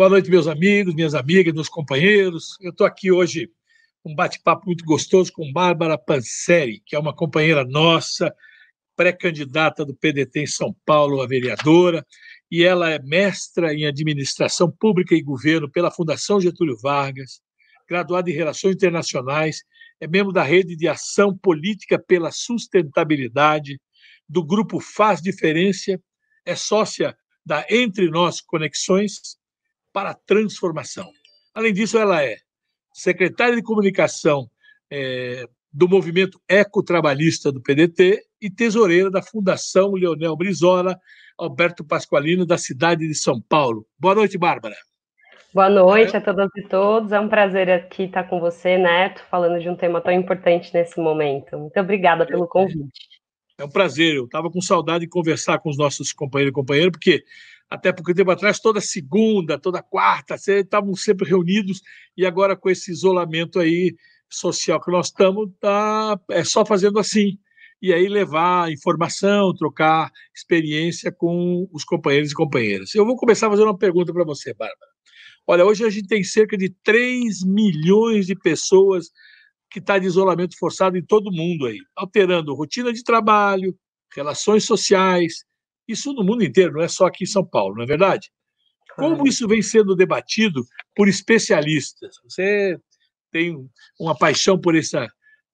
Boa noite, meus amigos, minhas amigas, meus companheiros. Eu estou aqui hoje um bate-papo muito gostoso com Bárbara Panseri, que é uma companheira nossa, pré-candidata do PDT em São Paulo, a vereadora, e ela é mestra em Administração Pública e Governo pela Fundação Getúlio Vargas, graduada em Relações Internacionais, é membro da Rede de Ação Política pela Sustentabilidade, do Grupo Faz Diferença, é sócia da Entre Nós Conexões para a Transformação. Além disso, ela é secretária de Comunicação é, do Movimento Ecotrabalhista do PDT e tesoureira da Fundação Leonel Brizola, Alberto Pasqualino, da cidade de São Paulo. Boa noite, Bárbara. Boa noite a todas e todos. É um prazer aqui estar com você, Neto, falando de um tema tão importante nesse momento. Muito obrigada pelo convite. É um prazer. Eu estava com saudade de conversar com os nossos companheiros e companheiras, porque até pouco tempo atrás, toda segunda, toda quarta, estavam sempre reunidos, e agora com esse isolamento aí social que nós estamos, tá, é só fazendo assim. E aí levar informação, trocar experiência com os companheiros e companheiras. Eu vou começar fazendo uma pergunta para você, Bárbara. Olha, hoje a gente tem cerca de 3 milhões de pessoas que estão tá de isolamento forçado em todo o mundo aí, alterando rotina de trabalho, relações sociais, isso no mundo inteiro, não é só aqui em São Paulo, não é verdade? Como isso vem sendo debatido por especialistas? Você tem uma paixão por essa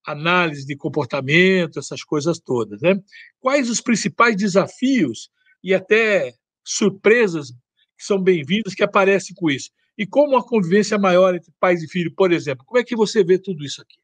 análise de comportamento, essas coisas todas, né? Quais os principais desafios e até surpresas que são bem-vindas que aparecem com isso? E como a convivência maior entre pais e filhos, por exemplo? Como é que você vê tudo isso aqui?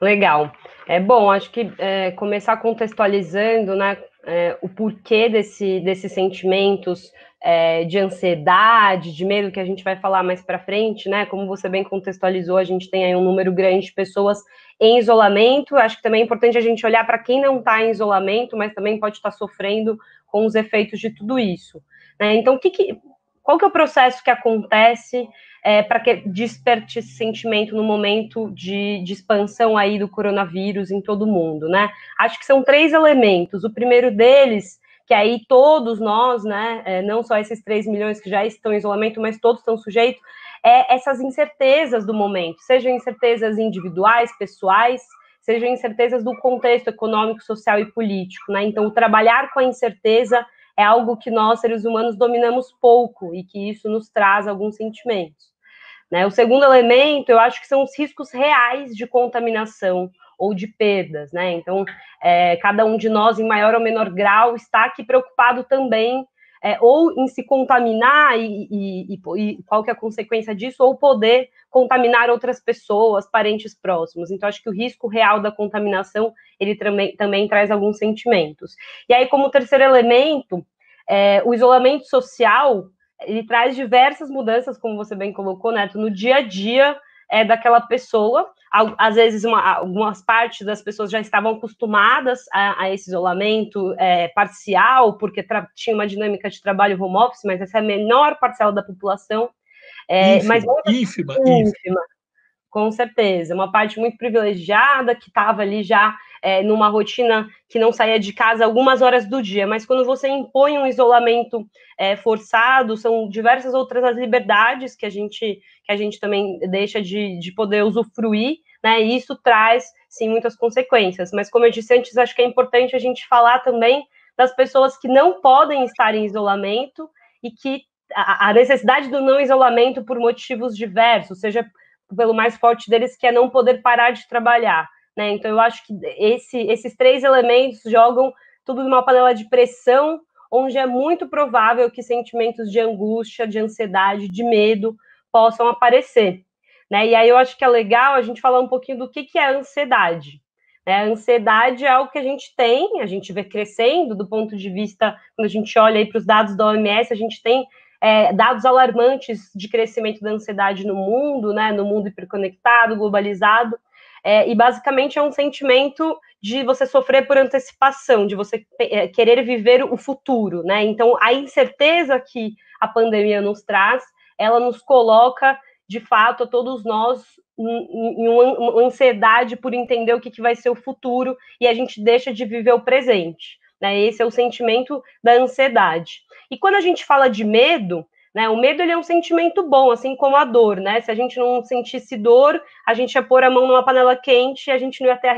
Legal. É bom, acho que é, começar contextualizando, né, é, o porquê desse, desses sentimentos é, de ansiedade, de medo que a gente vai falar mais para frente, né? Como você bem contextualizou, a gente tem aí um número grande de pessoas em isolamento. Acho que também é importante a gente olhar para quem não está em isolamento, mas também pode estar tá sofrendo com os efeitos de tudo isso. Né? Então, que que, qual que é o processo que acontece é, para que desperte esse sentimento no momento de, de, expansão aí do coronavírus em todo o mundo, né? Acho que são três elementos. O primeiro deles, que aí todos nós, né, é, não só esses 3 milhões que já estão em isolamento, mas todos estão sujeitos, é essas incertezas do momento, sejam incertezas individuais, pessoais, sejam incertezas do contexto econômico, social e político, né? Então, trabalhar com a incerteza é algo que nós, seres humanos, dominamos pouco e que isso nos traz alguns sentimentos. Né? O segundo elemento, eu acho que são os riscos reais de contaminação ou de perdas. Né? Então, é, cada um de nós, em maior ou menor grau, está aqui preocupado também é, ou em se contaminar e, e, e, qual que é a consequência disso, ou poder contaminar outras pessoas, parentes próximos. Então, acho que o risco real da contaminação, ele também, também traz alguns sentimentos. E aí, como terceiro elemento, é, o isolamento social, ele traz diversas mudanças, como você bem colocou, Neto, no dia a dia é, daquela pessoa. Às vezes, uma, algumas partes das pessoas já estavam acostumadas a, a esse isolamento é, parcial, porque tinha uma dinâmica de trabalho home office, mas essa é a menor parcela da população. É, ínfima, mas ínfima, ínfima, ínfima. Com certeza. Uma parte muito privilegiada que estava ali já é, numa rotina que não saía de casa algumas horas do dia, mas quando você impõe um isolamento é, forçado, são diversas outras as liberdades que a gente, que a gente também deixa de, de poder usufruir, né? E isso traz, sim, muitas consequências. Mas, como eu disse antes, acho que é importante a gente falar também das pessoas que não podem estar em isolamento e que a, a necessidade do não isolamento por motivos diversos, seja pelo mais forte deles, que é não poder parar de trabalhar né? Então, eu acho que esse, esses três elementos jogam tudo numa panela de pressão, onde é muito provável que sentimentos de angústia, de ansiedade, de medo possam aparecer. Né? E aí eu acho que é legal a gente falar um pouquinho do que, que é ansiedade. Né? A ansiedade é algo que a gente tem, a gente vê crescendo do ponto de vista, quando a gente olha para os dados da OMS, a gente tem é, dados alarmantes de crescimento da ansiedade no mundo, né? no mundo hiperconectado, globalizado. É, e basicamente é um sentimento de você sofrer por antecipação, de você é, querer viver o futuro, né? Então, a incerteza que a pandemia nos traz, ela nos coloca, de fato, a todos nós em, uma ansiedade por entender o que vai ser o futuro e a gente deixa de viver o presente. Né? Esse é o sentimento da ansiedade. E quando a gente fala de medo, Né? O medo ele é um sentimento bom, assim como a dor, né? Se a gente não sentisse dor, a gente ia pôr a mão numa panela quente e a gente não ia ter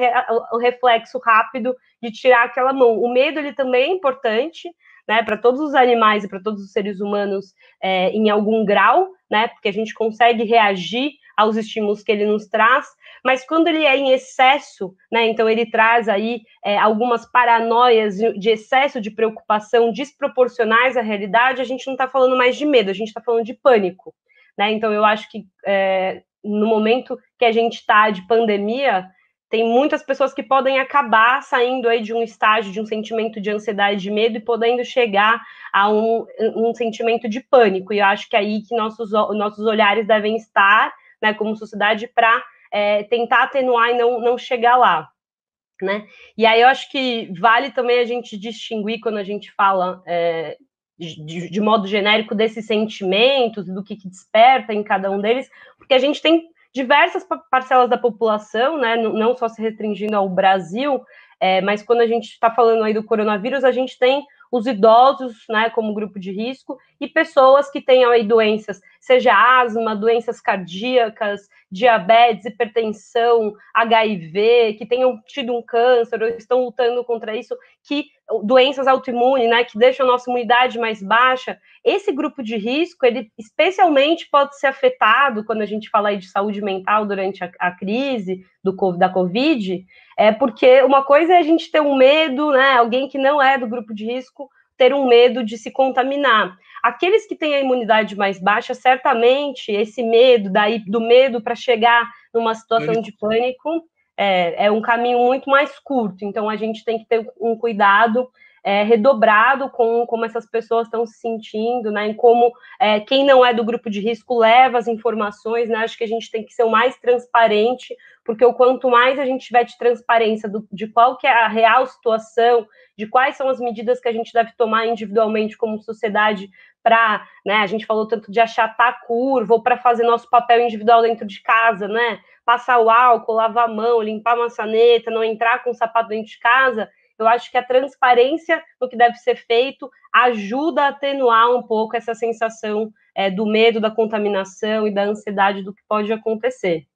o reflexo rápido de tirar aquela mão. O medo ele também é importante, né? Para todos os animais e para todos os seres humanos é, em algum grau, né? Porque a gente consegue reagir aos estímulos que ele nos traz, mas quando ele é em excesso, né, então ele traz aí é, algumas paranoias de excesso de preocupação desproporcionais à realidade, a gente não está falando mais de medo, a gente está falando de pânico, né? Então eu acho que é, no momento que a gente está de pandemia, tem muitas pessoas que podem acabar saindo aí de um estágio de um sentimento de ansiedade, de medo e podendo chegar a um, um sentimento de pânico. E eu acho que é aí que nossos, nossos olhares devem estar né, como sociedade, para é, tentar atenuar e não, não chegar lá. Né? E aí eu acho que vale também a gente distinguir quando a gente fala é, de, de, modo genérico desses sentimentos, do que, que, desperta em cada um deles, porque a gente tem diversas parcelas da população, né, não só se restringindo ao Brasil, é, mas quando a gente está falando aí do coronavírus, a gente tem os idosos, né, como grupo de risco, e pessoas que tenham aí doenças, seja asma, doenças cardíacas, diabetes, hipertensão, HIV, que tenham tido um câncer ou estão lutando contra isso, que doenças autoimunes, né, que deixam a nossa imunidade mais baixa, esse grupo de risco, ele especialmente pode ser afetado quando a gente fala aí de saúde mental durante a, a crise do, da Covid, é porque uma coisa é a gente ter um medo, né, alguém que não é do grupo de risco ter um medo de se contaminar. Aqueles que têm a imunidade mais baixa, certamente esse medo, daí do medo para chegar numa situação de pânico, é, é um caminho muito mais curto. Então a gente tem que ter um cuidado é, redobrado com como essas pessoas estão se sentindo, né? Em como é, quem não é do grupo de risco leva as informações, né? Acho que a gente tem que ser o mais transparente, porque o quanto mais a gente tiver de transparência do, de qual que é a real situação, de quais são as medidas que a gente deve tomar individualmente como sociedade para, né? A gente falou tanto de achatar a curva ou para fazer nosso papel individual dentro de casa, né? Passar o álcool, lavar a mão, limpar a maçaneta, não entrar com o sapato dentro de casa. Eu acho que a transparência no que deve ser feito ajuda a atenuar um pouco essa sensação é, do medo, da contaminação e da ansiedade do que pode acontecer.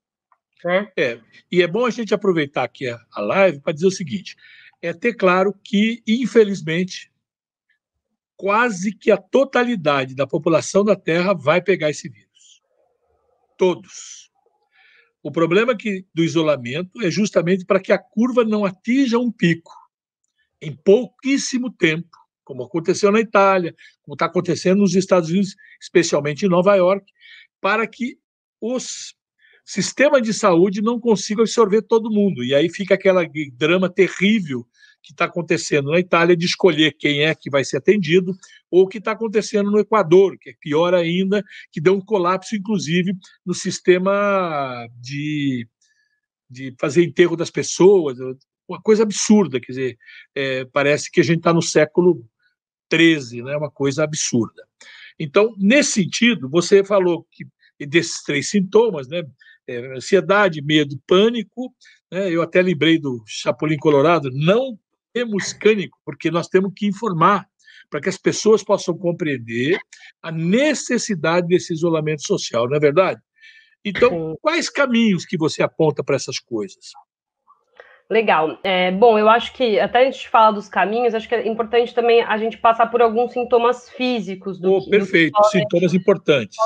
Né? É, e é bom a gente aproveitar aqui a, live para dizer o seguinte: é ter claro que, infelizmente, quase que a totalidade da população da Terra vai pegar esse vírus. Todos. O problema que, do isolamento é justamente para que a curva não atinja um pico em pouquíssimo tempo, como aconteceu na Itália, como está acontecendo nos Estados Unidos, especialmente em Nova York, para que os sistema de saúde não consiga absorver todo mundo. E aí fica aquele drama terrível que está acontecendo na Itália de escolher quem é que vai ser atendido, ou o que está acontecendo no Equador, que é pior ainda, que deu um colapso, inclusive, no sistema de, de fazer enterro das pessoas, uma coisa absurda, quer dizer, é, parece que a gente está no século XIII, né, uma coisa absurda. Então, nesse sentido, você falou que desses três sintomas, né, é, ansiedade, medo, pânico, né, eu até lembrei do Chapolin Colorado, não temos cânico, porque nós temos que informar para que as pessoas possam compreender a necessidade desse isolamento social, não é verdade? Então, quais caminhos que você aponta para essas coisas? Legal. É, bom, eu acho que até antes de falar dos caminhos, acho que é importante também a gente passar por alguns sintomas físicos do. Oh, perfeito, do sintomas importantes.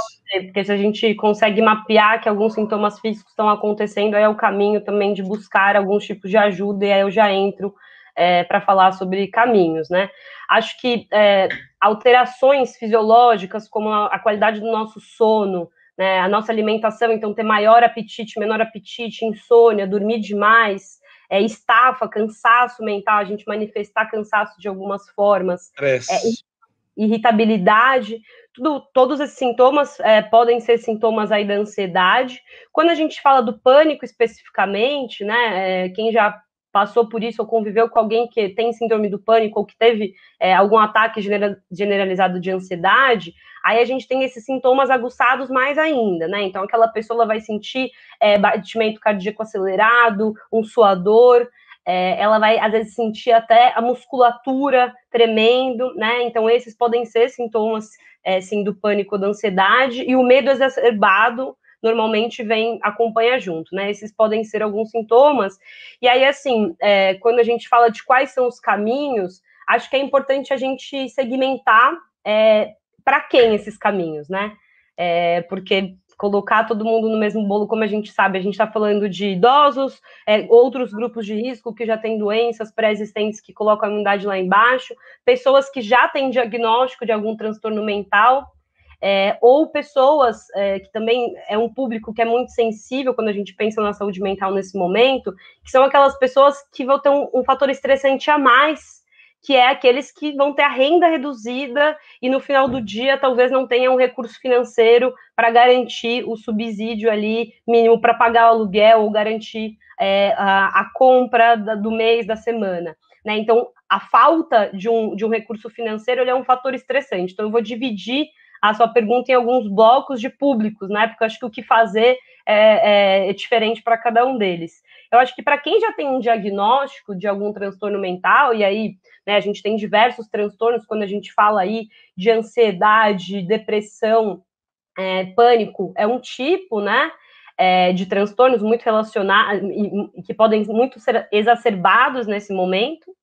Porque se a gente consegue mapear que alguns sintomas físicos estão acontecendo, aí é o caminho também de buscar alguns tipos de ajuda, e aí eu já entro é, para falar sobre caminhos, né? Acho que é, alterações fisiológicas, como a, a, qualidade do nosso sono, né, a nossa alimentação, então ter maior apetite, menor apetite, insônia, dormir demais, é, estafa, cansaço mental, a gente manifestar cansaço de algumas formas, é, irritabilidade, tudo, todos esses sintomas é, podem ser sintomas aí da ansiedade. Quando a gente fala do pânico especificamente, né, é, quem já passou por isso ou conviveu com alguém que tem síndrome do pânico ou que teve é, algum ataque generalizado de ansiedade, aí a gente tem esses sintomas aguçados mais ainda, né? Então, aquela pessoa vai sentir é, batimento cardíaco acelerado, um suador, é, ela vai às vezes sentir até a musculatura tremendo, né? Então esses podem ser sintomas, é, sim, do pânico, da ansiedade e o medo exacerbado normalmente vem acompanha junto, né? Esses podem ser alguns sintomas. E aí, assim, é, quando a gente fala de quais são os caminhos, acho que é importante a gente segmentar é, para quem esses caminhos, né? É, porque colocar todo mundo no mesmo bolo, como a gente sabe, a gente está falando de idosos, é, outros grupos de risco que já têm doenças pré-existentes que colocam a imunidade lá embaixo, pessoas que já têm diagnóstico de algum transtorno mental, é, ou pessoas é, que também é um público que é muito sensível quando a gente pensa na saúde mental nesse momento, que são aquelas pessoas que vão ter um, um fator estressante a mais que é aqueles que vão ter a renda reduzida e no final do dia talvez não tenham um recurso financeiro para garantir o subsídio ali mínimo para pagar o aluguel ou garantir é, a, a, compra da, do mês, da semana. Né? Então, a falta de um, de um recurso financeiro é um fator estressante. Então, eu vou dividir a sua pergunta em alguns blocos de públicos, né? Porque eu acho que o que fazer é, é, é diferente para cada um deles. Eu acho que para quem já tem um diagnóstico de algum transtorno mental, e aí né, a gente tem diversos transtornos quando a gente fala aí de ansiedade, depressão, é, pânico, é um tipo, né? É, de transtornos muito relacionados que podem muito ser exacerbados nesse momento.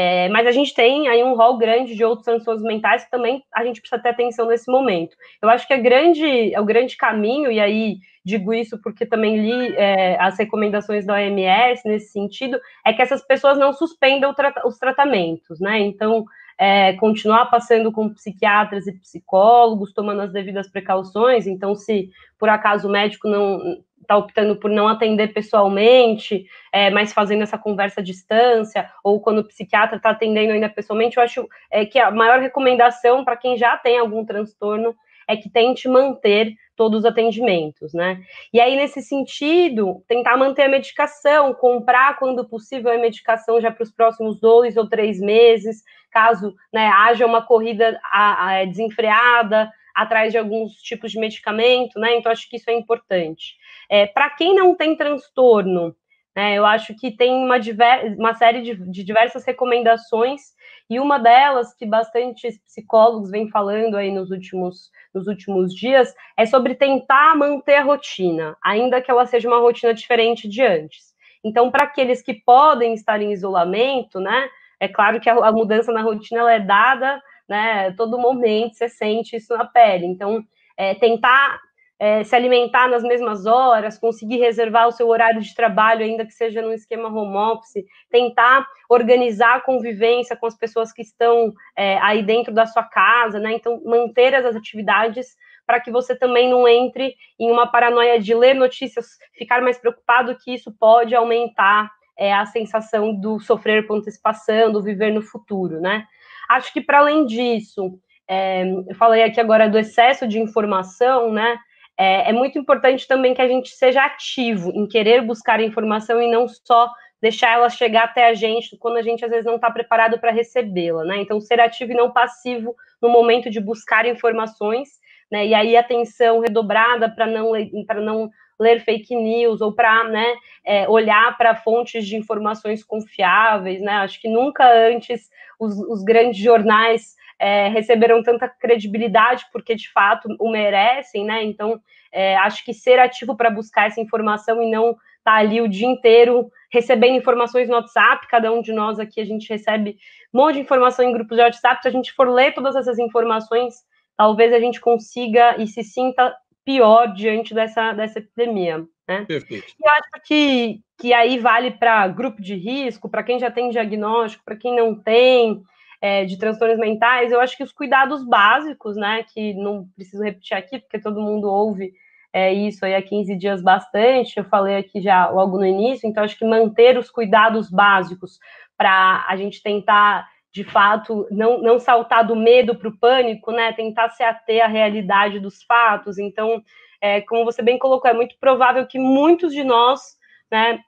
É, mas a gente tem aí um rol grande de outros transtornos mentais que também a gente precisa ter atenção nesse momento. Eu acho que é, grande, é o grande caminho, e aí digo isso porque também li é, as recomendações da OMS nesse sentido, é que essas pessoas não suspendam os tratamentos, né? Então, é, continuar passando com psiquiatras e psicólogos, tomando as devidas precauções. Então, se por acaso o médico não está optando por não atender pessoalmente, é, mas fazendo essa conversa à distância, ou quando o psiquiatra está atendendo ainda pessoalmente, eu acho é, que a maior recomendação para quem já tem algum transtorno é que tente manter todos os atendimentos, né? E aí, nesse sentido, tentar manter a medicação, comprar, quando possível, a medicação já para os próximos dois ou três meses, caso né, haja uma corrida a, a, desenfreada atrás de alguns tipos de medicamento, né? Então, acho que isso é importante. É, para quem não tem transtorno, né, eu acho que tem uma, diver, uma série de, de diversas recomendações, e uma delas, que bastante psicólogos vêm falando aí nos últimos, nos últimos dias, é sobre tentar manter a rotina, ainda que ela seja uma rotina diferente de antes. Então, para aqueles que podem estar em isolamento, né, é claro que a, a mudança na rotina é dada, né, todo momento você sente isso na pele. Então, é, tentar é, se alimentar nas mesmas horas, conseguir reservar o seu horário de trabalho, ainda que seja num esquema home office, tentar organizar a convivência com as pessoas que estão é, aí dentro da sua casa, né? Então, manter as atividades para que você também não entre em uma paranoia de ler notícias, ficar mais preocupado que isso pode aumentar é, a sensação do sofrer por antecipação, do viver no futuro, né? Acho que para além disso, é, eu falei aqui agora do excesso de informação, né? É, é, muito importante também que a gente seja ativo em querer buscar informação e não só deixar ela chegar até a gente quando a gente às vezes não está preparado para recebê-la, né? Então, ser ativo e não passivo no momento de buscar informações, né? E aí atenção redobrada para não para não ler fake news ou para né, é, olhar para fontes de informações confiáveis, né? Acho que nunca antes os, os grandes jornais é, receberam tanta credibilidade porque de fato o merecem, né? Então é, acho que ser ativo para buscar essa informação e não estar tá ali o dia inteiro recebendo informações no WhatsApp, cada um de nós aqui a gente recebe um monte de informação em grupos de WhatsApp, se a gente for ler todas essas informações, talvez a gente consiga e se sinta pior diante dessa, dessa epidemia. Né? Perfeito. E eu acho que, que aí vale para grupo de risco, para quem já tem diagnóstico, para quem não tem, é, de transtornos mentais, eu acho que os cuidados básicos, né, que não preciso repetir aqui, porque todo mundo ouve é, isso aí há 15 dias bastante, eu falei aqui já logo no início, então acho que manter os cuidados básicos para a gente tentar de fato, não, não saltar do medo para o pânico, né? Tentar se ater à realidade dos fatos. Então, é, como você bem colocou, é muito provável que muitos de nós, né,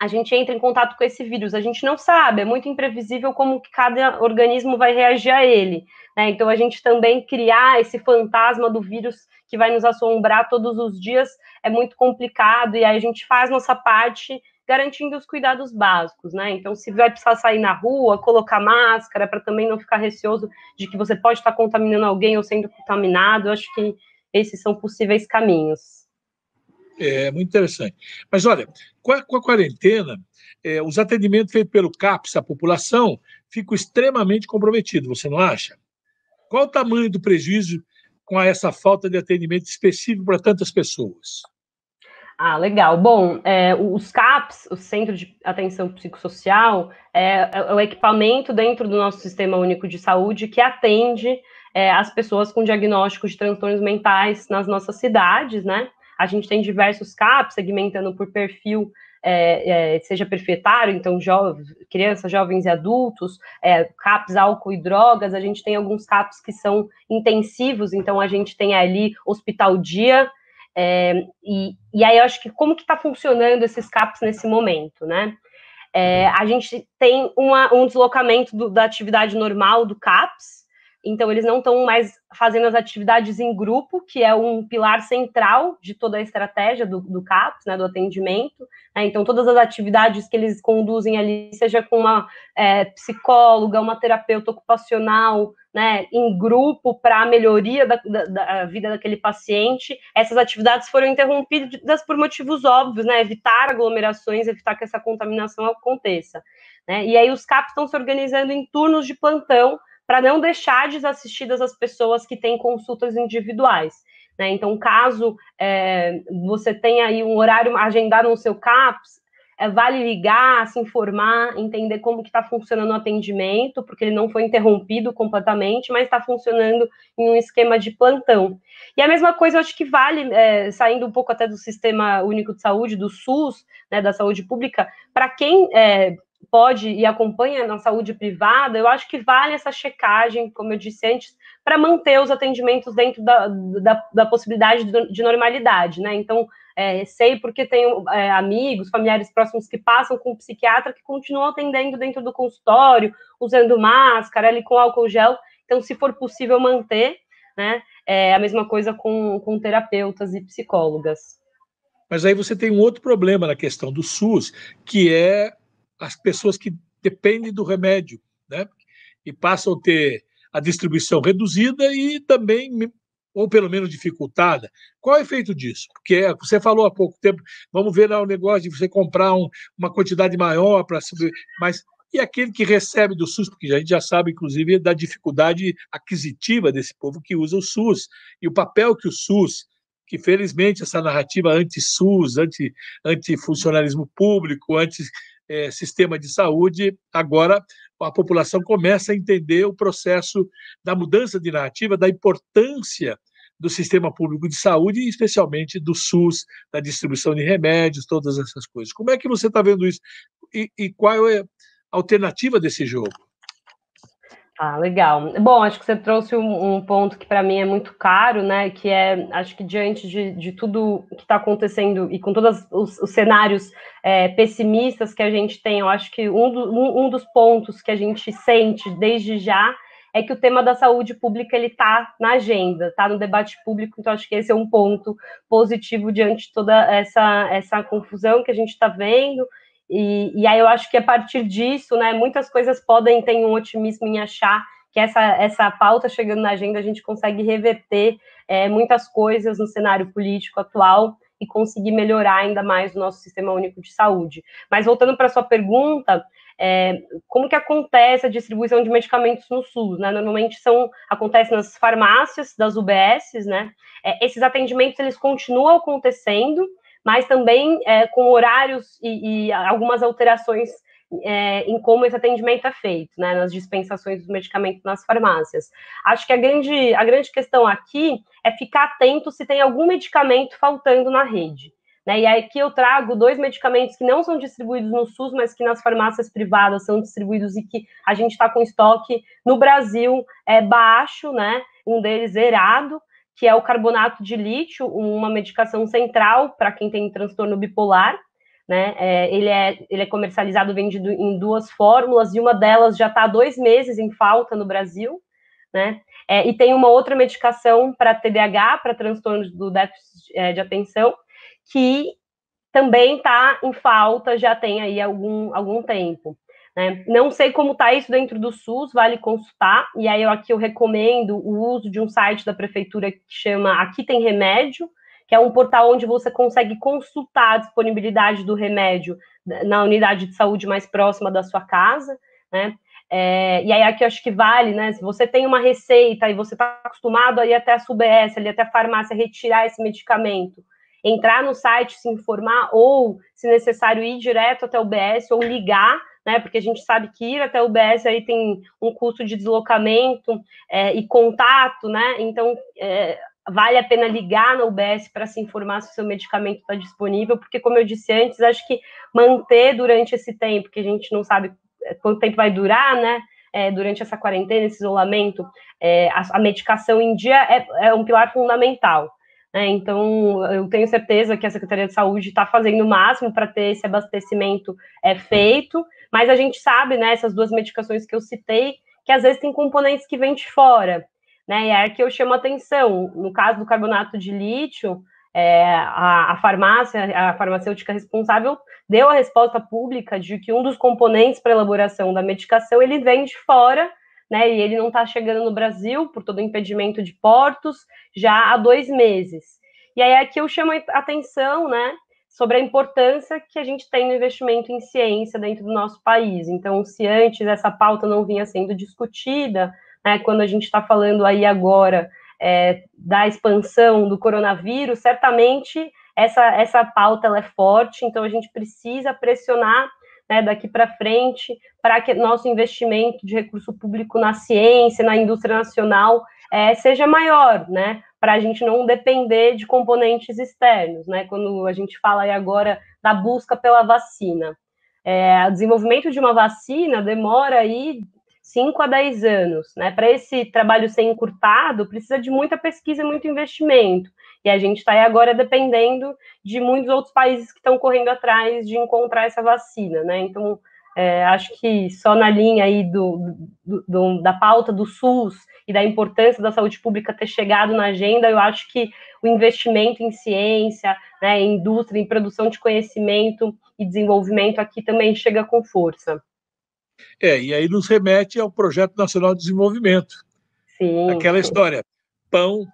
a gente entre em contato com esse vírus. A gente não sabe, é muito imprevisível como que cada organismo vai reagir a ele. Né? Então, a gente também criar esse fantasma do vírus que vai nos assombrar todos os dias é muito complicado, e aí a gente faz nossa parte garantindo os cuidados básicos, né? Então, se vai precisar sair na rua, colocar máscara, para também não ficar receoso de que você pode estar contaminando alguém ou sendo contaminado, acho que esses são possíveis caminhos. É muito interessante. Mas olha, com a, com a quarentena, é, os atendimentos feitos pelo CAPS à população ficam extremamente comprometidos, você não acha? Qual o tamanho do prejuízo com essa falta de atendimento específico para tantas pessoas? Ah, legal. Bom, é, os CAPs, o Centro de Atenção Psicossocial, é, é, o equipamento dentro do nosso Sistema Único de Saúde que atende é, as pessoas com diagnósticos de transtornos mentais nas nossas cidades, né? A gente tem diversos CAPs, segmentando por perfil, é, é, seja perfetário, então jovens, crianças, jovens e adultos, é, CAPs álcool e drogas, a gente tem alguns CAPs que são intensivos, então a gente tem ali hospital dia, é, e, e aí eu acho que como que está funcionando esses CAPs nesse momento, né? É, a gente tem uma, um deslocamento do, da atividade normal do CAPS, então eles não estão mais fazendo as atividades em grupo, que é um pilar central de toda a estratégia do, do CAPS, né, do atendimento. Né, então, todas as atividades que eles conduzem ali, seja com uma é, psicóloga, uma terapeuta ocupacional, né, em grupo para a melhoria da, da, da, vida daquele paciente, essas atividades foram interrompidas por motivos óbvios, né, evitar aglomerações, evitar que essa contaminação aconteça. Né, e aí os CAPs estão se organizando em turnos de plantão para não deixar desassistidas as pessoas que têm consultas individuais. Né? Então, caso é, você tenha aí um horário agendado no seu CAPS, é, vale ligar, se informar, entender como que está funcionando o atendimento, porque ele não foi interrompido completamente, mas está funcionando em um esquema de plantão. E a mesma coisa, eu acho que vale, é, saindo um pouco até do Sistema Único de Saúde, do SUS, né, da saúde pública, para quem é, pode e acompanha na saúde privada, eu acho que vale essa checagem, como eu disse antes, para manter os atendimentos dentro da, da, da possibilidade de normalidade, né? Então, é, sei porque tenho é, amigos, familiares próximos que passam com um psiquiatra que continuam atendendo dentro do consultório, usando máscara, ali com álcool gel. Então, se for possível manter, né? É a mesma coisa com, com terapeutas e psicólogas. Mas aí você tem um outro problema na questão do SUS, que é as pessoas que dependem do remédio, né? E passam a ter a distribuição reduzida e também, ou pelo menos dificultada. Qual é o efeito disso? Porque é, você falou há pouco tempo, vamos ver lá o negócio de você comprar um, uma quantidade maior para subir, mas e aquele que recebe do SUS, porque a gente já sabe, inclusive, da dificuldade aquisitiva desse povo que usa o SUS, e o papel que o SUS, que felizmente essa narrativa anti-SUS, anti-funcionalismo anti público, anti é, sistema de saúde, agora a população começa a entender o processo da mudança de narrativa, da importância do sistema público de saúde, especialmente do SUS, da distribuição de remédios, todas essas coisas. Como é que você está vendo isso? E, e qual é a alternativa desse jogo? Ah, legal. Bom, acho que você trouxe um, um ponto que para mim é muito caro, né? Que é, acho que diante de, de tudo que está acontecendo e com todos os, os cenários é, pessimistas que a gente tem, eu acho que um, do, um, um, dos pontos que a gente sente desde já é que o tema da saúde pública ele está na agenda, está no debate público. Então acho que esse é um ponto positivo diante de toda essa essa confusão que a gente está vendo e, e, aí eu acho que a partir disso, né, muitas coisas podem ter um otimismo em achar que essa, essa pauta chegando na agenda a gente consegue reverter é, muitas coisas no cenário político atual e conseguir melhorar ainda mais o nosso sistema único de saúde. Mas voltando para a sua pergunta, é, como que acontece a distribuição de medicamentos no SUS? Né? Normalmente são acontece nas farmácias das UBSs, né? É, esses atendimentos eles continuam acontecendo, mas também é, com horários e, e algumas alterações é, em como esse atendimento é feito, né, nas dispensações dos medicamentos nas farmácias. Acho que a grande, a grande questão aqui é ficar atento se tem algum medicamento faltando na rede. Né, e aqui eu trago dois medicamentos que não são distribuídos no SUS, mas que nas farmácias privadas são distribuídos e que a gente está com estoque no Brasil é baixo, né? Um deles zerado, que é o carbonato de lítio, uma medicação central para quem tem transtorno bipolar. Né? É, ele, é, ele é comercializado, vendido em duas fórmulas, e uma delas já está há dois meses em falta no Brasil. Né? É, e tem uma outra medicação para TDAH, para transtornos do déficit é, de atenção, que também está em falta, já tem aí algum, algum tempo. Né? Não sei como está isso dentro do SUS, vale consultar. E aí eu, aqui eu recomendo o uso de um site da prefeitura que chama Aqui Tem Remédio, que é um portal onde você consegue consultar a disponibilidade do remédio na unidade de saúde mais próxima da sua casa, né? É, e aí aqui eu acho que vale, né? Se você tem uma receita e você está acostumado a ir até a SUBS, ali até a farmácia retirar esse medicamento, entrar no site, se informar, ou, se necessário, ir direto até o BS ou ligar né? Porque a gente sabe que ir até o BS aí tem um custo de deslocamento é, e contato, né? Então é, vale a pena ligar na UBS para se informar se o seu medicamento está disponível, porque, como eu disse antes, acho que manter durante esse tempo, que a gente não sabe é, quanto tempo vai durar, né? É, durante essa quarentena, esse isolamento, é, a, a, medicação em dia é, é um pilar fundamental. Né? Então, eu tenho certeza que a Secretaria de Saúde está fazendo o máximo para ter esse abastecimento é, feito, mas a gente sabe, né, essas duas medicações que eu citei, que às vezes tem componentes que vêm de fora, né? E é que eu chamo atenção. No caso do carbonato de lítio, é, a, a, farmácia, a farmacêutica responsável deu a resposta pública de que um dos componentes para elaboração da medicação ele vem de fora, né? E ele não está chegando no Brasil por todo o impedimento de portos já há dois meses. E aí aqui eu chamo a atenção, né? Sobre a importância que a gente tem no investimento em ciência dentro do nosso país. Então, se antes essa pauta não vinha sendo discutida, né, quando a gente está falando aí agora é, da expansão do coronavírus, certamente essa, essa pauta ela é forte, então a gente precisa pressionar né, daqui para frente para que nosso investimento de recurso público na ciência, na indústria nacional, é, seja maior, né? para a gente não depender de componentes externos, né? Quando a gente fala aí agora da busca pela vacina. É, o desenvolvimento de uma vacina demora aí 5 a 10 anos, né? Para esse trabalho ser encurtado, precisa de muita pesquisa e muito investimento. E a gente está aí agora dependendo de muitos outros países que estão correndo atrás de encontrar essa vacina, né? Então, é, acho que só na linha aí do, do, do, da pauta do SUS e da importância da saúde pública ter chegado na agenda, eu acho que o investimento em ciência, né, em indústria, em produção de conhecimento e desenvolvimento aqui também chega com força. É, e aí nos remete ao Projeto Nacional de Desenvolvimento. Sim. Aquela sim. história: pão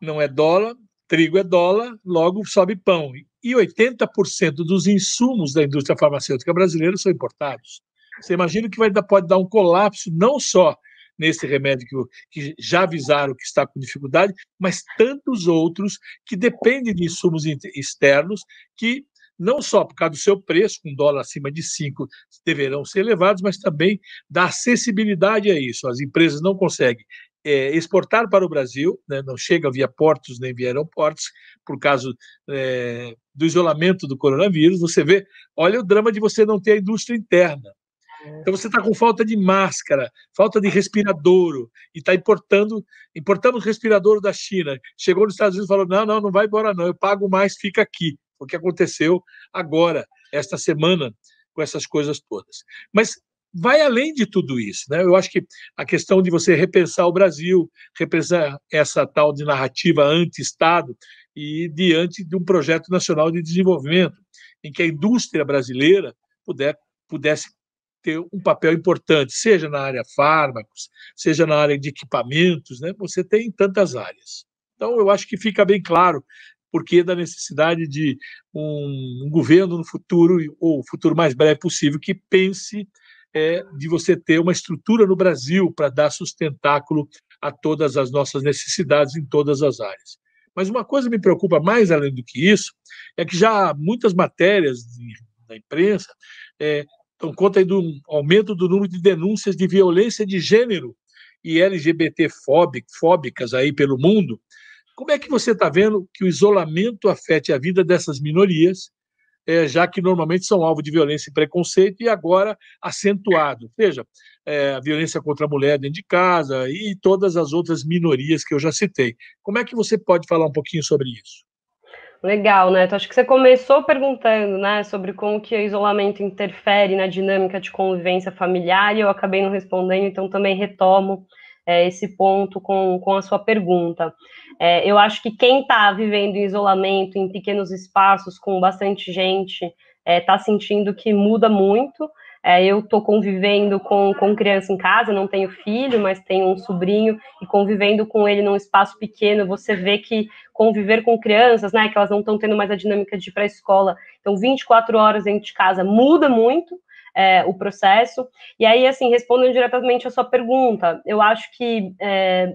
não é dólar, trigo é dólar, logo sobe pão. E 80% dos insumos da indústria farmacêutica brasileira são importados. Você imagina que vai, pode dar um colapso não só nesse remédio que, que já avisaram que está com dificuldade, mas tantos outros que dependem de insumos externos que não só por causa do seu preço, com dólar acima de 5, deverão ser elevados, mas também da acessibilidade a isso. As empresas não conseguem é, exportar para o Brasil, né, não chega via portos nem via aeroportos, por causa é, do isolamento do coronavírus. Você vê, olha o drama de você não ter a indústria interna. Então você está com falta de máscara, falta de respirador e está importando, importamos respirador da China. Chegou nos Estados Unidos e falou: não, não, não vai embora, não, eu pago mais, fica aqui. O que aconteceu agora, esta semana, com essas coisas todas. Mas vai além de tudo isso. Né? Eu acho que a questão de você repensar o Brasil, repensar essa tal de narrativa anti-Estado e diante de um projeto nacional de desenvolvimento, em que a indústria brasileira puder, pudesse ter um papel importante, seja na área fármacos, seja na área de equipamentos, né? Você tem tantas áreas. Então, eu acho que fica bem claro porque da necessidade de um, um governo no futuro, ou futuro mais breve possível, que pense é, de você ter uma estrutura no Brasil para dar sustentáculo a todas as nossas necessidades em todas as áreas. Mas uma coisa me preocupa mais além do que isso é que já muitas matérias da imprensa é, dão conta do aumento do número de denúncias de violência de gênero e LGBT fóbicas aí pelo mundo. Como é que você está vendo que o isolamento afete a vida dessas minorias, é, já que normalmente são alvo de violência e preconceito, e agora acentuado, seja é, a violência contra a mulher dentro de casa e todas as outras minorias que eu já citei. Como é que você pode falar um pouquinho sobre isso? Legal, Neto. Acho que você começou perguntando, né, sobre como que o isolamento interfere na dinâmica de convivência familiar e eu acabei não respondendo, então também retomo é, esse ponto com, com a sua pergunta. É, eu acho que quem está vivendo em isolamento, em pequenos espaços, com bastante gente, está é, sentindo que muda muito. É, eu estou convivendo com, com criança em casa, não tenho filho, mas tenho um sobrinho, e convivendo com ele num espaço pequeno, você vê que conviver com crianças, né, que elas não estão tendo mais a dinâmica de ir para a escola, então 24 horas dentro de casa muda muito, é, o processo. E aí, assim, respondendo diretamente a sua pergunta, eu acho que é,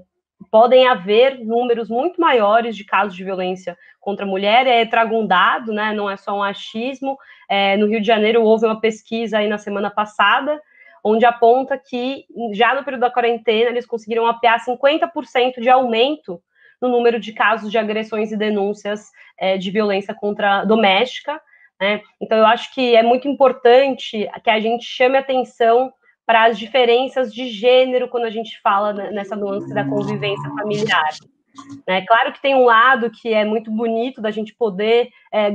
podem haver números muito maiores de casos de violência contra a mulher. É, trago um dado, né, não é só um achismo. É, no Rio de Janeiro houve uma pesquisa aí na semana passada, onde aponta que já no período da quarentena eles conseguiram mapear 50% de aumento no número de casos de agressões e denúncias é, de violência contra doméstica. Né? Então, eu acho que é muito importante que a gente chame atenção para as diferenças de gênero quando a gente fala nessa nuance da convivência familiar. Né? Claro que tem um lado que é muito bonito da gente poder é,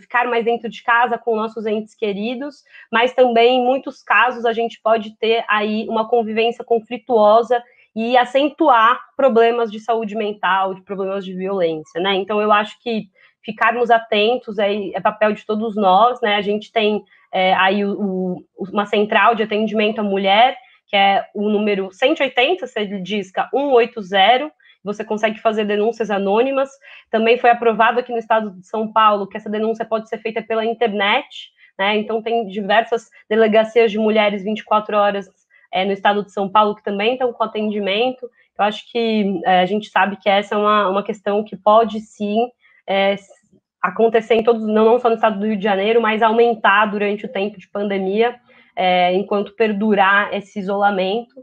ficar mais dentro de casa com nossos entes queridos, mas também, em muitos casos, a gente pode ter aí uma convivência conflituosa e acentuar problemas de saúde mental, de problemas de violência, né? Então, eu acho que ficarmos atentos é, é papel de todos nós, né? A gente tem é, aí o, o, uma central de atendimento à mulher, que é o número 180, você disca 180, você consegue fazer denúncias anônimas. Também foi aprovado aqui no estado de São Paulo que essa denúncia pode ser feita pela internet, né? Então tem diversas delegacias de mulheres 24 horas é, no estado de São Paulo que também estão com atendimento. Eu acho que é, a gente sabe que essa é uma, uma questão que pode sim é, acontecer em todos, não, só no estado do Rio de Janeiro, mas aumentar durante o tempo de pandemia, é, enquanto perdurar esse isolamento.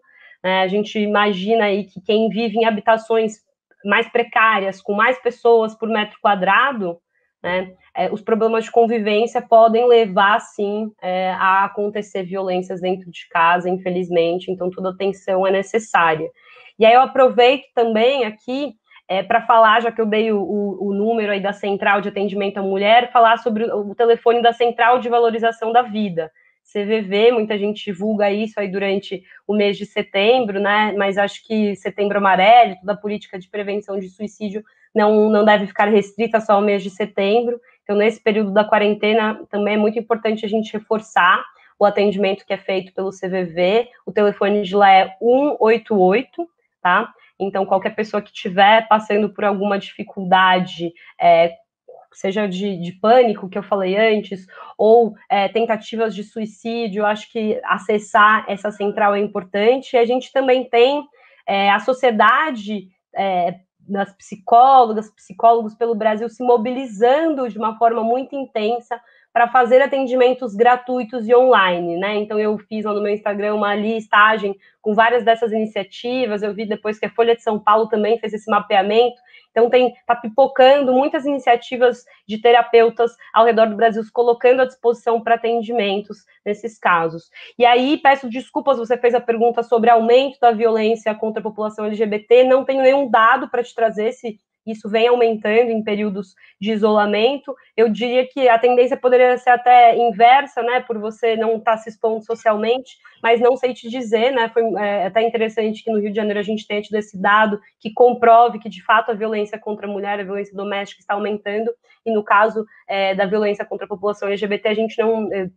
É, a gente imagina aí que quem vive em habitações mais precárias, com mais pessoas por metro quadrado, né, é, os problemas de convivência podem levar, sim, é, a acontecer violências dentro de casa, infelizmente, então toda atenção é necessária. E aí eu aproveito também aqui é, para falar, já que eu dei o, o, o, número aí da Central de Atendimento à Mulher, falar sobre o, o telefone da Central de Valorização da Vida. CVV, muita gente divulga isso aí durante o mês de setembro, né? Mas acho que setembro amarelo, toda a política de prevenção de suicídio não, não deve ficar restrita só ao mês de setembro. Então, nesse período da quarentena, também é muito importante a gente reforçar o atendimento que é feito pelo CVV. O telefone de lá é 188, tá? Então, qualquer pessoa que estiver passando por alguma dificuldade, é, seja de, de, pânico, que eu falei antes, ou é, tentativas de suicídio, acho que acessar essa central é importante. E a gente também tem é, a sociedade é, das psicólogas, psicólogos pelo Brasil se mobilizando de uma forma muito intensa para fazer atendimentos gratuitos e online, né? Então eu fiz lá no meu Instagram uma listagem com várias dessas iniciativas. Eu vi depois que a Folha de São Paulo também fez esse mapeamento. Então tem tá pipocando muitas iniciativas de terapeutas ao redor do Brasil se colocando à disposição para atendimentos nesses casos. E aí peço desculpas, você fez a pergunta sobre aumento da violência contra a população LGBT. Não tenho nenhum dado para te trazer se isso vem aumentando em períodos de isolamento. Eu diria que a tendência poderia ser até inversa, né, por você não estar tá se expondo socialmente, mas não sei te dizer, né, foi é, até interessante que no Rio de Janeiro a gente tenha tido esse dado que comprove que, de fato, a violência contra a mulher, a violência doméstica está aumentando, e no caso é, da violência contra a população LGBT, a gente não, é,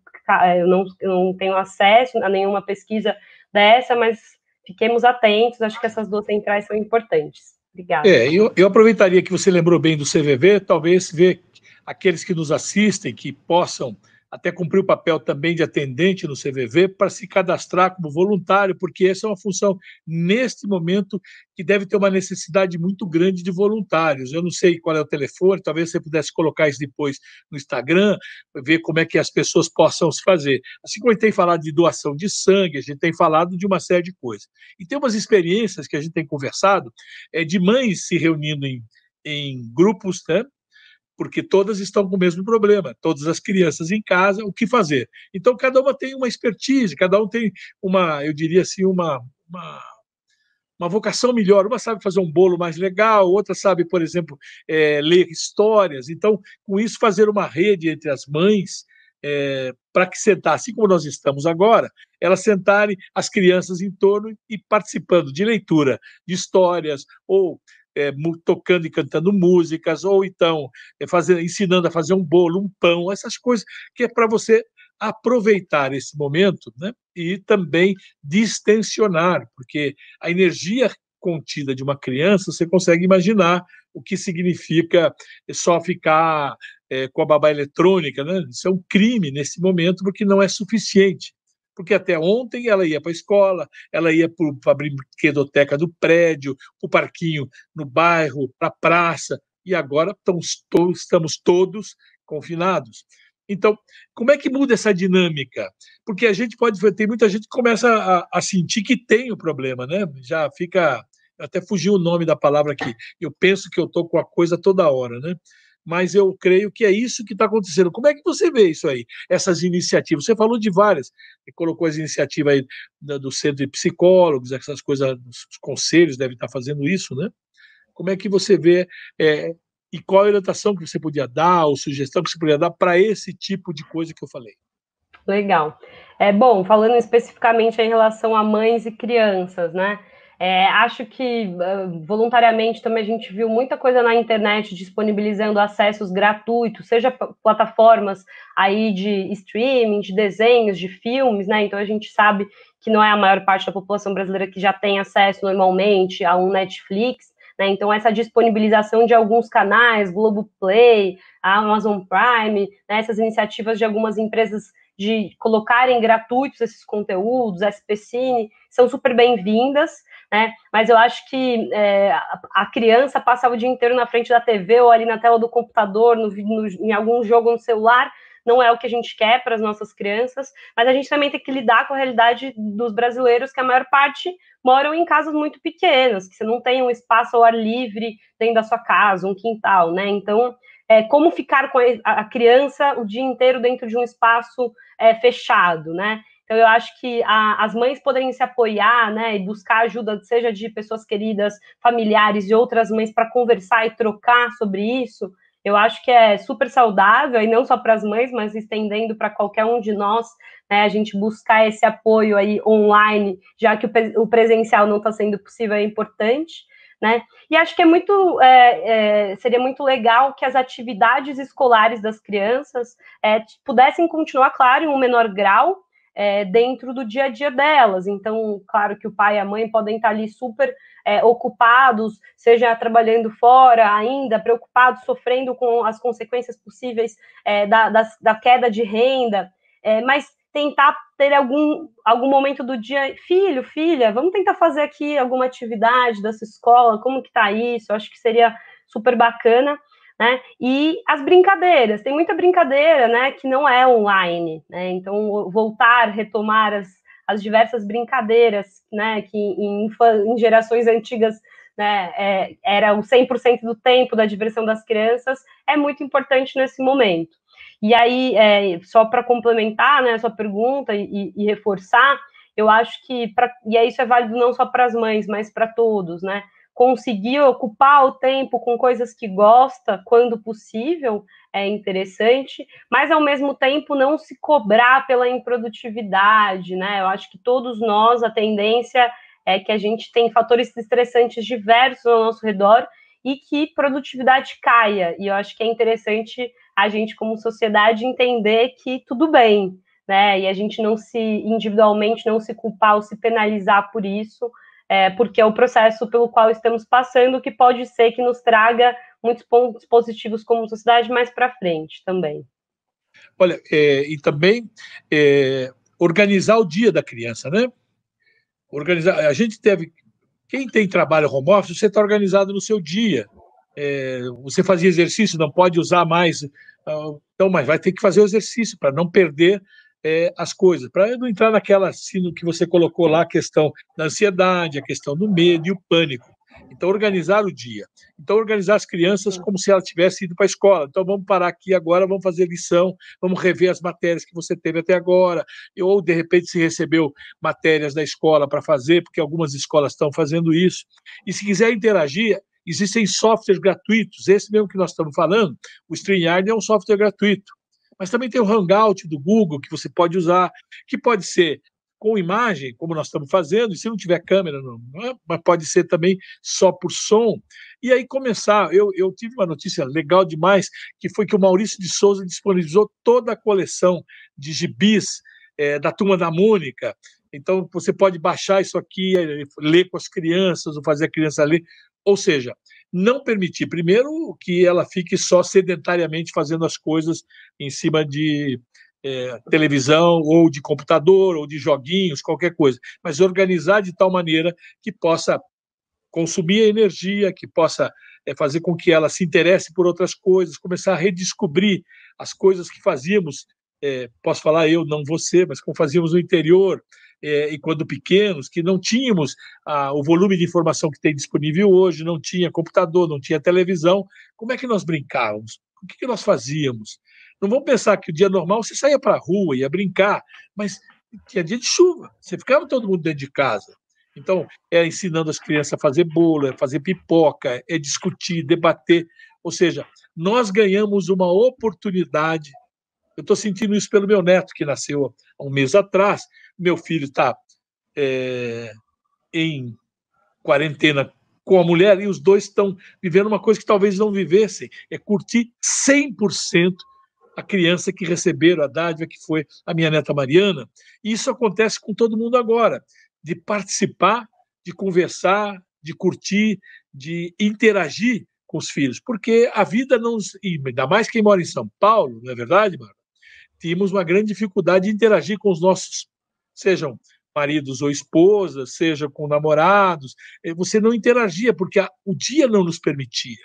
eu não, eu não tenho acesso a nenhuma pesquisa dessa, mas fiquemos atentos, acho que essas duas centrais são importantes. Obrigada. É, eu, eu aproveitaria que você lembrou bem do CVV, talvez ver aqueles que nos assistem, que possam até cumprir o papel também de atendente no CVV, para se cadastrar como voluntário, porque essa é uma função, neste momento, que deve ter uma necessidade muito grande de voluntários. Eu não sei qual é o telefone, talvez você pudesse colocar isso depois no Instagram, ver como é que as pessoas possam se fazer. Assim como a gente tem falado de doação de sangue, a gente tem falado de uma série de coisas. E tem umas experiências que a gente tem conversado é, de mães se reunindo em, em grupos, né? Porque todas estão com o mesmo problema, todas as crianças em casa, o que fazer? Então, cada uma tem uma expertise, cada um tem uma, eu diria assim, uma, uma, uma vocação melhor. Uma sabe fazer um bolo mais legal, outra sabe, por exemplo, é, ler histórias. Então, com isso, fazer uma rede entre as mães é, para que sentar, assim como nós estamos agora, elas sentarem as crianças em torno e participando de leitura de histórias ou é, tocando e cantando músicas, ou então é, ensinando a fazer um bolo, um pão, essas coisas que é para você aproveitar esse momento né, e também distensionar, porque a energia contida de uma criança, você consegue imaginar o que significa só ficar é, com a babá eletrônica, né? Isso é um crime nesse momento, porque não é suficiente porque até ontem ela ia para a escola, ela ia para a brinquedoteca do prédio, para o parquinho no bairro, para a praça, e agora estamos, todos, confinados. Então, como é que muda essa dinâmica? Porque a gente pode ter muita gente que começa a, a sentir que tem o problema, né? Já fica até fugiu o nome da palavra aqui. Eu penso que eu estou com a coisa toda hora, né? Mas eu creio que é isso que está acontecendo. Como é que você vê isso aí, essas iniciativas? Você falou de várias, colocou as iniciativas aí do centro de psicólogos, essas coisas, os conselhos devem estar tá fazendo isso, né? Como é que você vê é, e qual a orientação que você podia dar, ou sugestão que você podia dar para esse tipo de coisa que eu falei? Legal. É bom, falando especificamente em relação a mães e crianças, né? É, acho que uh, voluntariamente também a gente viu muita coisa na internet disponibilizando acessos gratuitos, seja plataformas aí de streaming, de desenhos, de filmes, né? Então a gente sabe que não é a maior parte da população brasileira que já tem acesso normalmente a um Netflix, né? Então essa disponibilização de alguns canais, Globoplay, Amazon Prime, né? essas iniciativas de algumas empresas de colocarem gratuitos esses conteúdos, SPCine, são super bem-vindas né? Mas eu acho que é, a criança passar o dia inteiro na frente da TV ou ali na tela do computador, no, no, em algum jogo no celular, não é o que a gente quer para as nossas crianças, mas a gente também tem que lidar com a realidade dos brasileiros, que a maior parte moram em casas muito pequenas, que você não tem um espaço ao ar livre dentro da sua casa, um quintal, né? Então, é, como ficar com a, criança o dia inteiro dentro de um espaço é, fechado, né? Então, eu acho que a, as mães poderem se apoiar, né, e buscar ajuda, seja de pessoas queridas, familiares e outras mães, para conversar e trocar sobre isso, eu acho que é super saudável, e não só para as mães, mas estendendo para qualquer um de nós, né, a gente buscar esse apoio aí online, já que o, o presencial não está sendo possível, é importante. Né? E acho que é muito é, é, seria muito legal que as atividades escolares das crianças é, pudessem continuar, claro, em um menor grau, é, dentro do dia a dia delas. Então, claro que o pai e a mãe podem estar ali super é, ocupados, seja trabalhando fora ainda, preocupados, sofrendo com as consequências possíveis é, da, da, da, queda de renda, é, mas tentar ter algum, algum momento do dia, filho, filha, vamos tentar fazer aqui alguma atividade dessa escola, como que tá isso? Eu acho que seria super bacana né? E as brincadeiras, tem muita brincadeira, né, que não é online, né? Então, voltar, retomar as, as diversas brincadeiras, né, que em, em gerações antigas né, é, era o 100% do tempo da diversão das crianças, é muito importante nesse momento. E aí, é, só para complementar né, a sua pergunta e, e, reforçar, eu acho que, pra, e isso é válido não só para as mães, mas para todos, né? Conseguir ocupar o tempo com coisas que gosta quando possível é interessante, mas ao mesmo tempo não se cobrar pela improdutividade, né? Eu acho que todos nós a tendência é que a gente tem fatores estressantes diversos ao nosso redor e que produtividade caia. E eu acho que é interessante a gente como sociedade entender que tudo bem, né? E a gente não se individualmente não se culpar ou se penalizar por isso é, porque é o processo pelo qual estamos passando que pode ser que nos traga muitos pontos positivos como sociedade mais para frente também. Olha, é, e também é, organizar o dia da criança, né? Organizar, a gente teve, quem tem trabalho home office, você está organizado no seu dia. É, você fazia exercício, não pode usar mais, ah, então, mas vai ter que fazer o exercício para não perder é, as coisas, para não entrar naquela sino que você colocou lá, a questão da ansiedade, a questão do medo e o pânico. Então, organizar o dia. Então, organizar as crianças como se ela tivesse ido para a escola. Então, vamos parar aqui agora, vamos fazer lição, vamos rever as matérias que você teve até agora. Ou, de repente, se recebeu matérias da escola para fazer, porque algumas escolas estão fazendo isso. E se quiser interagir, existem softwares gratuitos. Esse mesmo que nós estamos falando, o StreamYard é um software gratuito Mas também tem o Hangout do Google que você pode usar, que pode ser com imagem, como nós estamos fazendo, e se não tiver câmera, não, é, mas pode ser também só por som. E aí começar, eu, eu tive uma notícia legal demais, que foi que o Maurício de Souza disponibilizou toda a coleção de gibis é, da Turma da Mônica, então você pode baixar isso aqui, ler com as crianças, ou fazer a criança ler, ou seja, não permitir, primeiro, que ela fique só sedentariamente fazendo as coisas em cima de é, televisão, ou de computador, ou de joguinhos, qualquer coisa, mas organizar de tal maneira que possa consumir energia, que possa é, fazer com que ela se interesse por outras coisas, começar a redescobrir as coisas que fazíamos, é, posso falar eu, não você, mas como fazíamos no interior, é, e quando pequenos, que não tínhamos o volume de informação que tem disponível hoje, não tinha computador, não tinha televisão, como é que nós brincávamos? O que, que nós fazíamos? Não vamos pensar que o dia normal você saía para a rua, ia brincar, mas tinha dia de chuva, você ficava todo mundo dentro de casa. Então, é ensinando as crianças a fazer bolo, é fazer pipoca, é discutir, debater. Ou seja, nós ganhamos uma oportunidade. Eu estou sentindo isso pelo meu neto, que nasceu há um mês atrás. Meu filho está é, em quarentena com a mulher e os dois estão vivendo uma coisa que talvez não vivessem: é curtir 100% a criança que receberam a dádiva, que foi a minha neta Mariana. E isso acontece com todo mundo agora, de participar, de conversar, de curtir, de interagir com os filhos, porque a vida não, e ainda mais quem mora em São Paulo, não é verdade, mano? Tínhamos uma grande dificuldade de interagir com os nossos, sejam maridos ou esposas, seja com namorados, eh, você não interagia porque o dia não nos permitia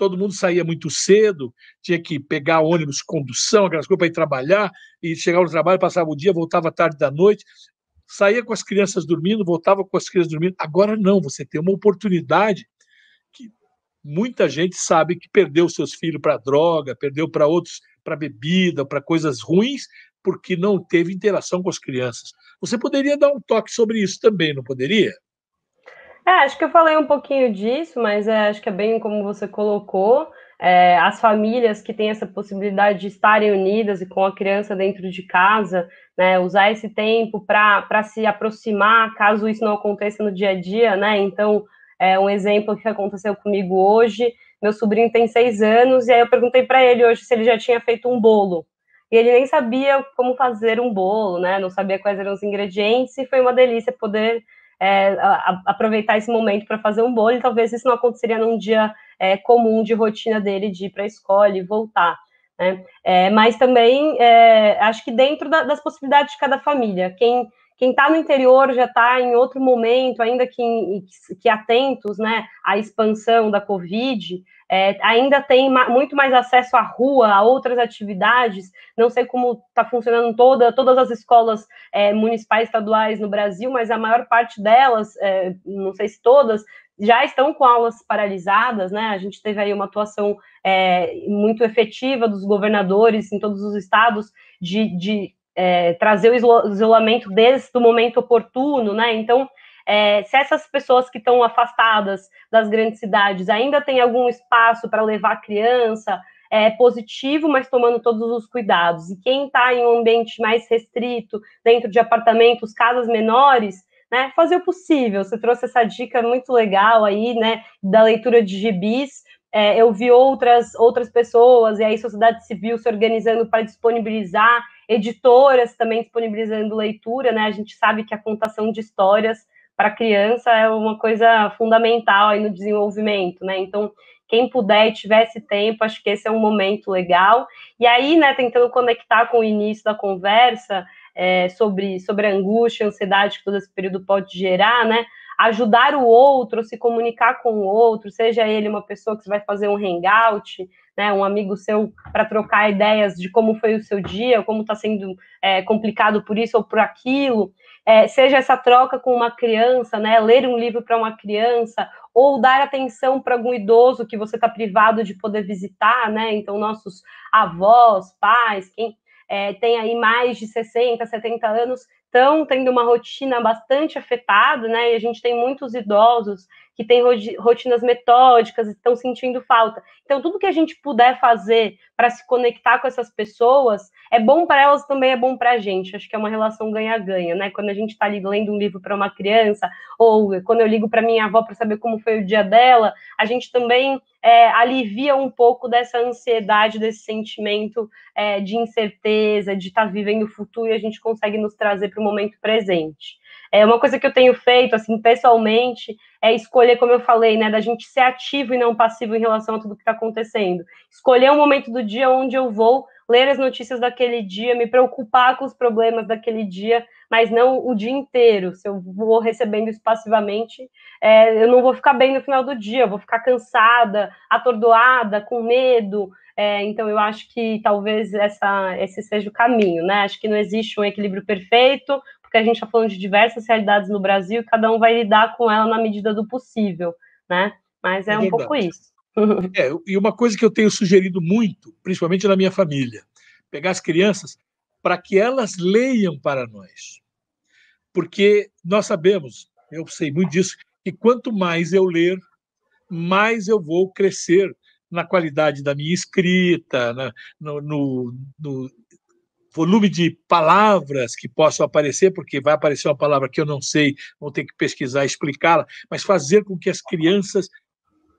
todo mundo saía muito cedo, tinha que pegar ônibus, condução, aquelas coisas para ir trabalhar, e chegava no trabalho, passava o dia, voltava tarde da noite, saía com as crianças dormindo, voltava com as crianças dormindo. Agora não, você tem uma oportunidade que muita gente sabe que perdeu seus filhos para droga, perdeu para outros, para bebida, para coisas ruins, porque não teve interação com as crianças. Você poderia dar um toque sobre isso também, não poderia? É, acho que eu falei um pouquinho disso, mas é, acho que é bem como você colocou. É, as famílias que têm essa possibilidade de estarem unidas e com a criança dentro de casa, né, usar esse tempo para se aproximar, caso isso não aconteça no dia a dia, né? Então, é um exemplo que aconteceu comigo hoje. Meu sobrinho tem seis anos, e aí eu perguntei para ele hoje se ele já tinha feito um bolo. E ele nem sabia como fazer um bolo, né? Não sabia quais eram os ingredientes, e foi uma delícia poder é, a, aproveitar esse momento para fazer um bolo, e talvez isso não aconteceria num dia é, comum de rotina dele de ir para a escola e voltar. Né? É, mas também é, acho que dentro da, das possibilidades de cada família, quem quem está no interior já está em outro momento, ainda que, que atentos né, à expansão da Covid, é, ainda tem ma muito mais acesso à rua, a outras atividades. Não sei como está funcionando toda, todas as escolas é, municipais estaduais no Brasil, mas a maior parte delas, é, não sei se todas, já estão com aulas paralisadas, né? A gente teve aí uma atuação é, muito efetiva dos governadores em todos os estados de, de é, trazer o isolamento desde o momento oportuno, né? Então, é, se essas pessoas que estão afastadas das grandes cidades ainda têm algum espaço para levar a criança, é positivo, mas tomando todos os cuidados. E quem está em um ambiente mais restrito, dentro de apartamentos, casas menores, né, fazer o possível. Você trouxe essa dica muito legal aí, né, da leitura de gibis. É, eu vi outras outras pessoas e aí sociedade civil se organizando para disponibilizar editoras também disponibilizando leitura, né? A gente sabe que a contação de histórias para criança é uma coisa fundamental aí no desenvolvimento, né? Então, quem puder e tivesse tempo, acho que esse é um momento legal. E aí, né, tentando conectar com o início da conversa é, sobre, sobre a angústia, ansiedade que todo esse período pode gerar, né? Ajudar o outro, se comunicar com o outro, seja ele uma pessoa que você vai fazer um hangout, né, um amigo seu para trocar ideias de como foi o seu dia, como está sendo é, complicado por isso ou por aquilo, é, seja essa troca com uma criança, né, ler um livro para uma criança, ou dar atenção para algum idoso que você está privado de poder visitar, né, então nossos avós, pais, quem é, tem aí mais de 60, 70 anos, estão tendo uma rotina bastante afetada, né? E a gente tem muitos idosos que têm rotinas metódicas, estão sentindo falta. Então, tudo que a gente puder fazer para se conectar com essas pessoas é bom para elas, também é bom para a gente. Acho que é uma relação ganha-ganha, né? Quando a gente está lendo um livro para uma criança, ou quando eu ligo para minha avó para saber como foi o dia dela, a gente também é, alivia um pouco dessa ansiedade, desse sentimento é, de incerteza, de estar tá vivendo o futuro e a gente consegue nos trazer para o momento presente. É uma coisa que eu tenho feito, assim, pessoalmente, é escolher, como eu falei, né, da gente ser ativo e não passivo em relação a tudo que está acontecendo. Escolher um momento do dia onde eu vou ler as notícias daquele dia, me preocupar com os problemas daquele dia, mas não o dia inteiro. Se eu vou recebendo isso passivamente, é, eu não vou ficar bem no final do dia, eu vou ficar cansada, atordoada, com medo. É, então, eu acho que talvez essa, esse seja o caminho, né? Acho que não existe um equilíbrio perfeito, porque a gente está falando de diversas realidades no Brasil e cada um vai lidar com ela na medida do possível, né? Mas é, é um pouco isso. É, e uma coisa que eu tenho sugerido muito, principalmente na minha família, pegar as crianças para que elas leiam para nós. Porque nós sabemos, eu sei muito disso, que quanto mais eu ler, mais eu vou crescer na qualidade da minha escrita, na, no, no, no, volume de palavras que possam aparecer, porque vai aparecer uma palavra que eu não sei, vou ter que pesquisar explicá-la, mas fazer com que as crianças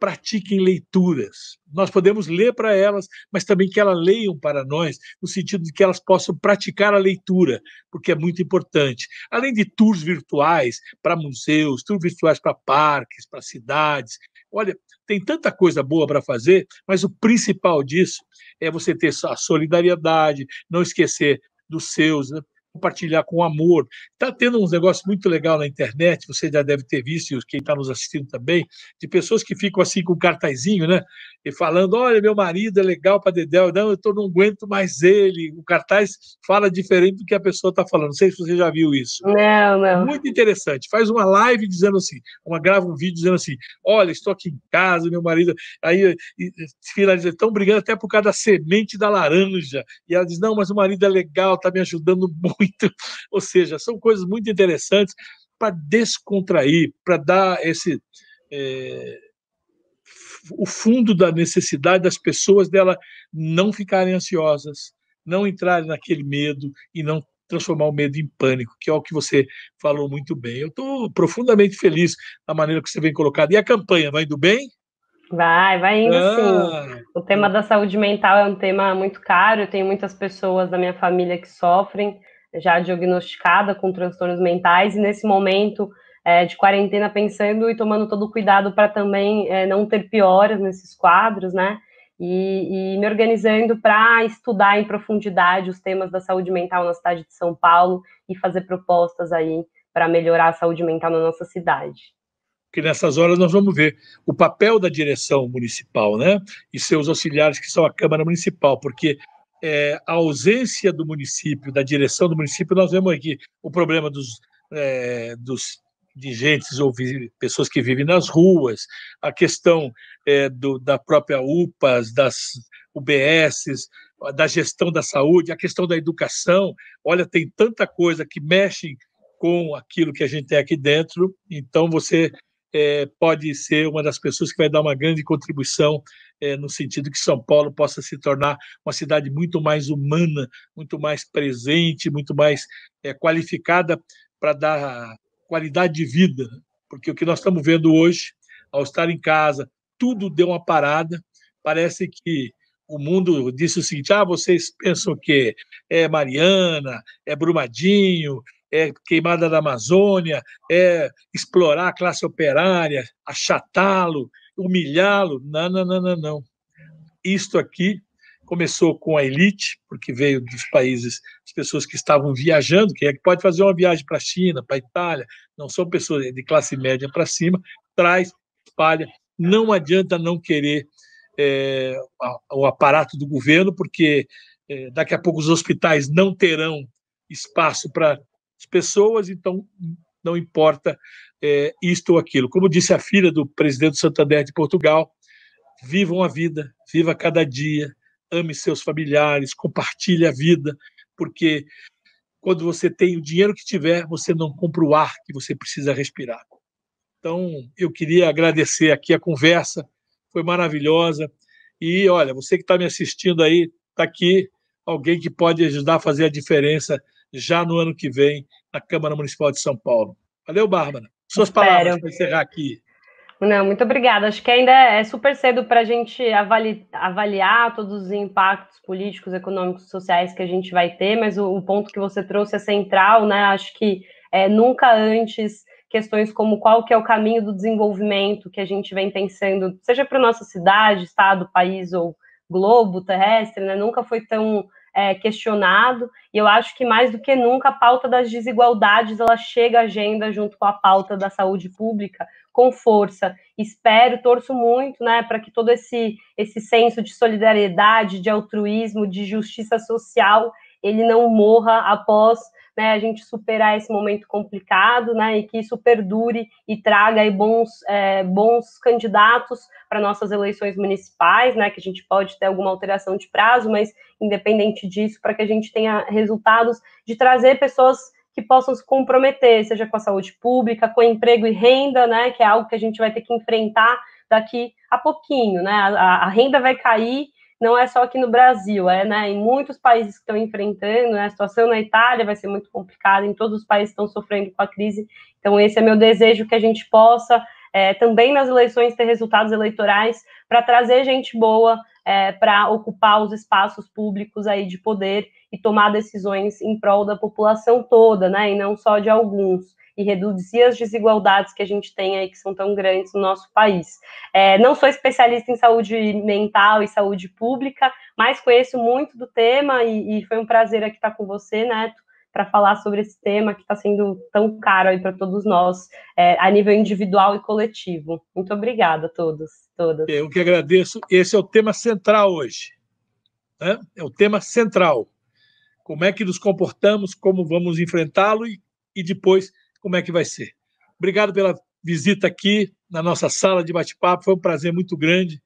pratiquem leituras. Nós podemos ler para elas, mas também que elas leiam para nós, no sentido de que elas possam praticar a leitura, porque é muito importante. Além de tours virtuais para museus, tours virtuais para parques, para cidades. Olha, tem tanta coisa boa para fazer, mas o principal disso é você ter a solidariedade, não esquecer dos seus, né? Compartilhar com amor. Está tendo uns negócios muito legal na internet, você já deve ter visto, e quem está nos assistindo também, de pessoas que ficam assim com um cartazinho, né? E falando: olha, meu marido é legal para Dedéu, não, eu tô, não aguento mais ele. O cartaz fala diferente do que a pessoa está falando. Não sei se você já viu isso. Não, não. Muito interessante. Faz uma live dizendo assim, uma grava um vídeo dizendo assim: olha, estou aqui em casa, meu marido. Aí finaliza, estão brigando até por causa da semente da laranja. E ela diz: não, mas o marido é legal, está me ajudando muito muito. Ou seja, são coisas muito interessantes para descontrair, para dar esse. É, o fundo da necessidade das pessoas dela não ficarem ansiosas, não entrarem naquele medo e não transformar o medo em pânico, que é o que você falou muito bem. Eu estou profundamente feliz da maneira que você vem colocado. E a campanha vai indo bem? Vai, vai indo ah. sim. O tema da saúde mental é um tema muito caro. Eu tenho muitas pessoas da minha família que sofrem já diagnosticada com transtornos mentais, e nesse momento é, de quarentena pensando e tomando todo o cuidado para também é, não ter pioras nesses quadros, né? E, e me organizando para estudar em profundidade os temas da saúde mental na cidade de São Paulo e fazer propostas aí para melhorar a saúde mental na nossa cidade que nessas horas nós vamos ver o papel da direção municipal, né, e seus auxiliares que são a Câmara Municipal, porque é, a ausência do município, da direção do município, nós vemos aqui o problema dos, é, dos dirigentes ou pessoas que vivem nas ruas, a questão é, do, da própria UPAs, das UBSs, da gestão da saúde, a questão da educação. Olha, tem tanta coisa que mexe com aquilo que a gente tem aqui dentro, então você é, pode ser uma das pessoas que vai dar uma grande contribuição é, no sentido que São Paulo possa se tornar uma cidade muito mais humana, muito mais presente, muito mais é, qualificada para dar qualidade de vida. Né? Porque o que nós estamos vendo hoje, ao estar em casa, tudo deu uma parada, parece que o mundo disse o seguinte: ah, vocês pensam que é Mariana, é Brumadinho, é queimada da Amazônia, é explorar a classe operária, achatá-lo, humilhá-lo. Não, não, não, não, não. Isto aqui começou com a elite, porque veio dos países, as pessoas que estavam viajando, quem é que pode fazer uma viagem para a China, para a Itália, não são pessoas de classe média para cima, traz, espalha. Não adianta não querer é, o aparato do governo, porque é, daqui a pouco os hospitais não terão espaço para as pessoas, então não importa é, isto ou aquilo. Como disse a filha do presidente Santander de Portugal, vivam a vida, viva cada dia, ame seus familiares, compartilhe a vida, porque quando você tem o dinheiro que tiver, você não compra o ar que você precisa respirar. Então, eu queria agradecer aqui a conversa, foi maravilhosa. E olha, você que está me assistindo aí, está aqui alguém que pode ajudar a fazer a diferença já no ano que vem na Câmara Municipal de São Paulo. Valeu, Bárbara. Suas Espero. palavras para encerrar aqui. Não, muito obrigada. Acho que ainda é super cedo para a gente avali avaliar todos os impactos políticos, econômicos, sociais que a gente vai ter, mas o, o ponto que você trouxe é central, né? Acho que é, nunca antes questões como qual que é o caminho do desenvolvimento que a gente vem pensando, seja para nossa cidade, estado, país ou globo terrestre, né? Nunca foi tão é, questionado, e eu acho que mais do que nunca a pauta das desigualdades ela chega à agenda junto com a pauta da saúde pública com força. Espero, torço muito, né, para que todo esse esse senso de solidariedade, de altruísmo, de justiça social, ele não morra após né, a gente superar esse momento complicado, né, e que isso perdure e traga aí bons, é, bons candidatos para nossas eleições municipais, né, que a gente pode ter alguma alteração de prazo, mas independente disso, para que a gente tenha resultados de trazer pessoas que possam se comprometer, seja com a saúde pública, com emprego e renda, né, que é algo que a gente vai ter que enfrentar daqui a pouquinho, né, a, a renda vai cair não é só aqui no Brasil, é né, em muitos países que estão enfrentando, né, a situação na Itália vai ser muito complicada, em todos os países estão sofrendo com a crise. Então, esse é meu desejo que a gente possa, é, também nas eleições, ter resultados eleitorais para trazer gente boa é, para ocupar os espaços públicos aí de poder e tomar decisões em prol da população toda, né, e não só de alguns e reduzir as desigualdades que a gente tem aí, que são tão grandes no nosso país. É, não sou especialista em saúde mental e saúde pública, mas conheço muito do tema e, e foi um prazer aqui estar com você, Neto, para falar sobre esse tema que está sendo tão caro aí para todos nós, é, a nível individual e coletivo. Muito obrigada a todos, todas. Eu que agradeço. Esse é o tema central hoje. Né? É o tema central. Como é que nos comportamos, como vamos enfrentá-lo e, e depois como é que vai ser. Obrigado pela visita aqui na nossa sala de bate-papo, foi um prazer muito grande.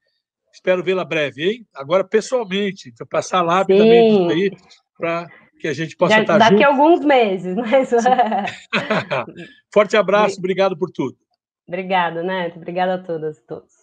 Espero vê-la breve, hein? Agora, pessoalmente, para passar lá rapidamente aí, para que a gente possa Já, estar daqui junto. Daqui a alguns meses, mas... Forte abraço, obrigado por tudo. Obrigada, Neto. Obrigada a todas e todos.